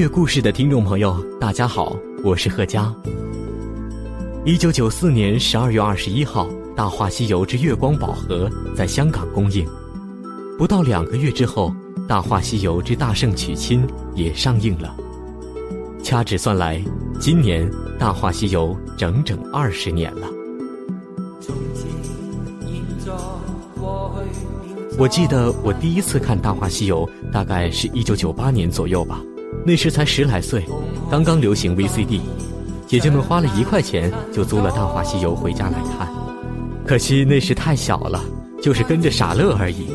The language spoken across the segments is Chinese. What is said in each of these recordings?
月故事的听众朋友，大家好，我是贺佳。一九九四年十二月二十一号，《大话西游之月光宝盒》在香港公映。不到两个月之后，《大话西游之大圣娶亲》也上映了。掐指算来，今年《大话西游》整整二十年了。我记得我第一次看《大话西游》，大概是一九九八年左右吧。那时才十来岁，刚刚流行 VCD，姐姐们花了一块钱就租了《大话西游》回家来看。可惜那时太小了，就是跟着傻乐而已。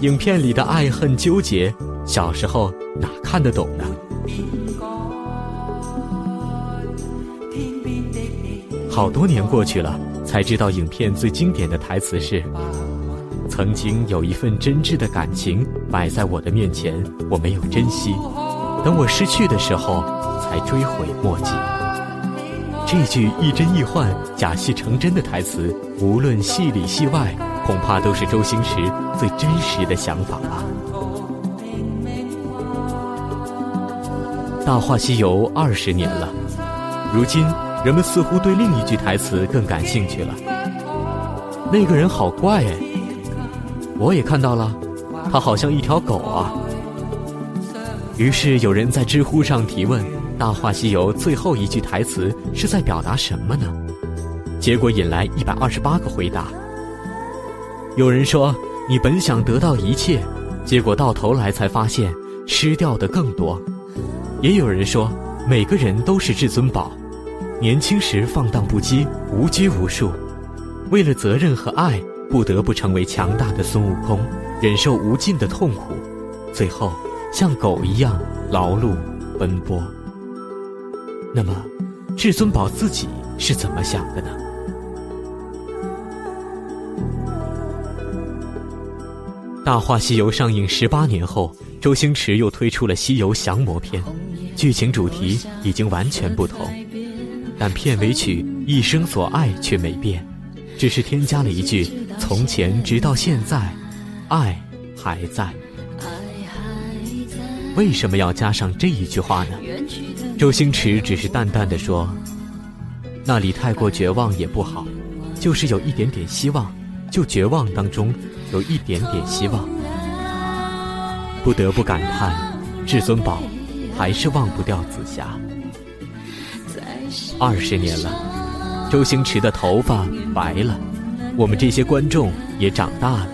影片里的爱恨纠结，小时候哪看得懂呢？好多年过去了，才知道影片最经典的台词是：“曾经有一份真挚的感情摆在我的面前，我没有珍惜。”等我失去的时候，才追悔莫及。这句亦真亦幻、假戏成真的台词，无论戏里戏外，恐怕都是周星驰最真实的想法吧。《大话西游》二十年了，如今人们似乎对另一句台词更感兴趣了。那个人好怪哎！我也看到了，他好像一条狗啊。于是有人在知乎上提问：“《大话西游》最后一句台词是在表达什么呢？”结果引来一百二十八个回答。有人说：“你本想得到一切，结果到头来才发现失掉的更多。”也有人说：“每个人都是至尊宝，年轻时放荡不羁、无拘无束，为了责任和爱，不得不成为强大的孙悟空，忍受无尽的痛苦，最后。”像狗一样劳碌奔波。那么，至尊宝自己是怎么想的呢？《大话西游》上映十八年后，周星驰又推出了《西游降魔篇》，剧情主题已经完全不同，但片尾曲《一生所爱》却没变，只是添加了一句“从前直到现在，爱还在”。为什么要加上这一句话呢？周星驰只是淡淡的说：“那里太过绝望也不好，就是有一点点希望，就绝望当中有一点点希望。”不得不感叹，至尊宝还是忘不掉紫霞。二十年了，周星驰的头发白了，我们这些观众也长大了。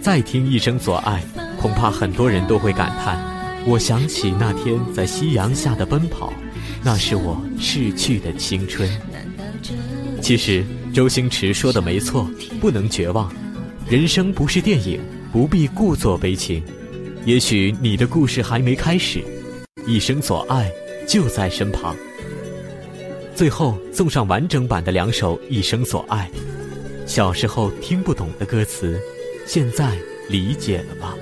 再听《一生所爱》，恐怕很多人都会感叹。我想起那天在夕阳下的奔跑，那是我逝去的青春。其实周星驰说的没错，不能绝望。人生不是电影，不必故作悲情。也许你的故事还没开始，一生所爱就在身旁。最后送上完整版的两首《一生所爱》。小时候听不懂的歌词，现在理解了吧？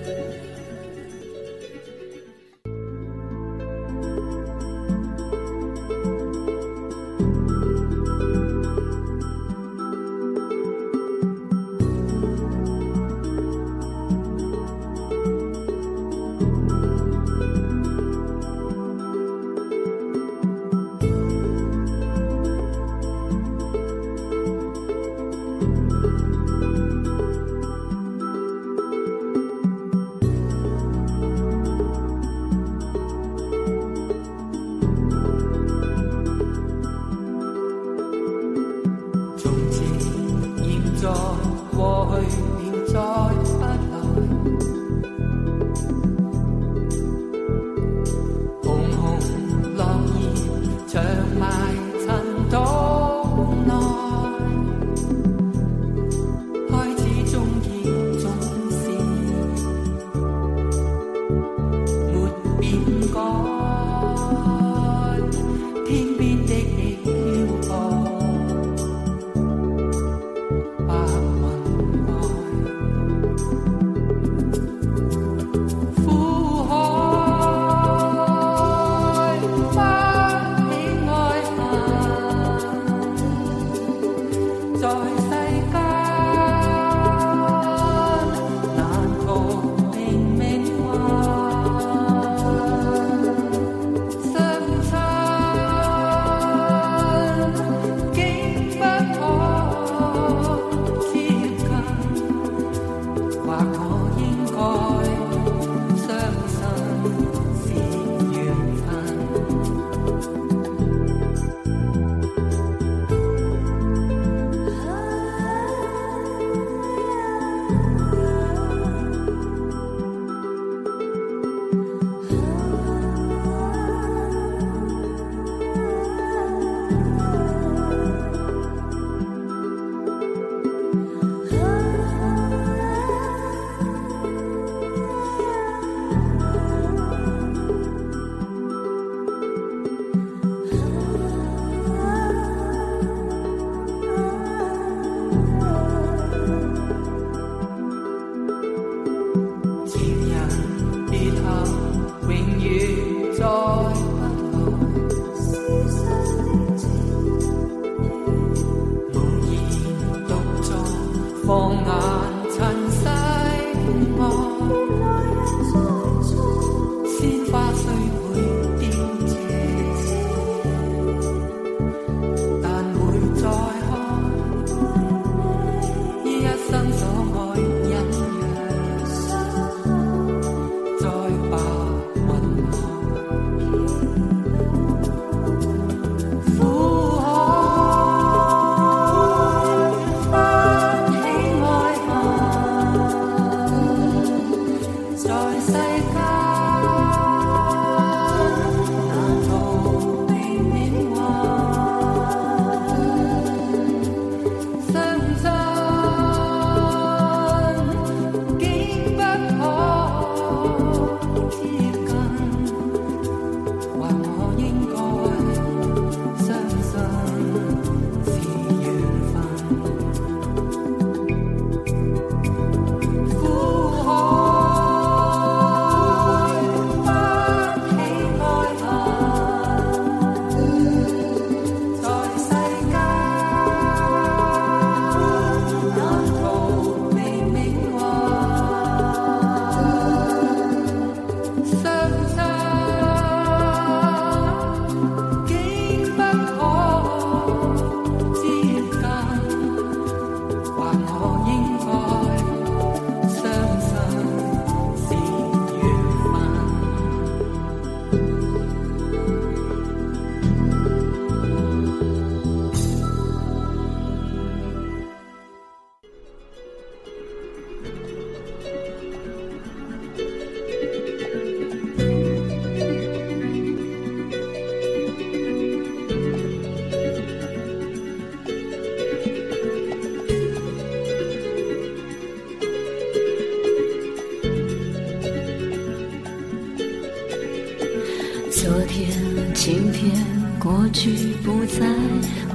昨天、今天、过去不再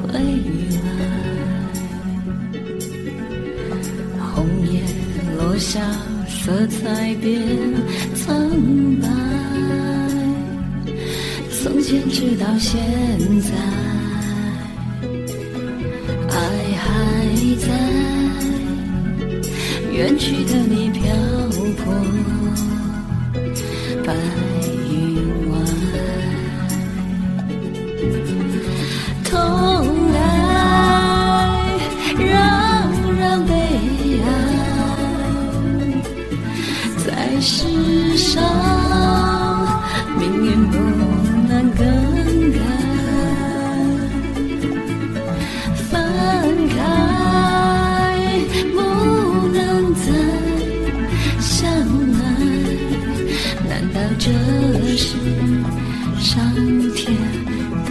回来。红叶落下，色彩变苍白。从前直到现在，爱还在，远去的你漂泊白世上命运不能更改，分开不能再相爱，难道这是上天的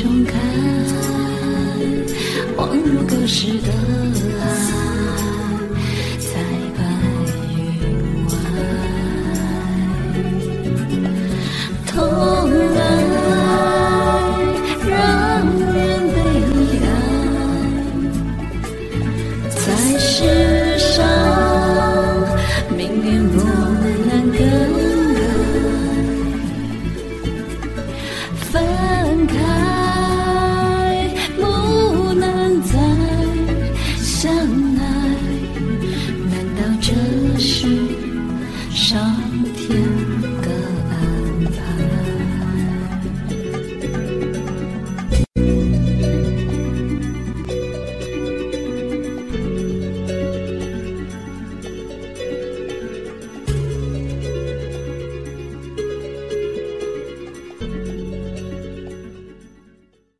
重开，恍如隔世的爱。天。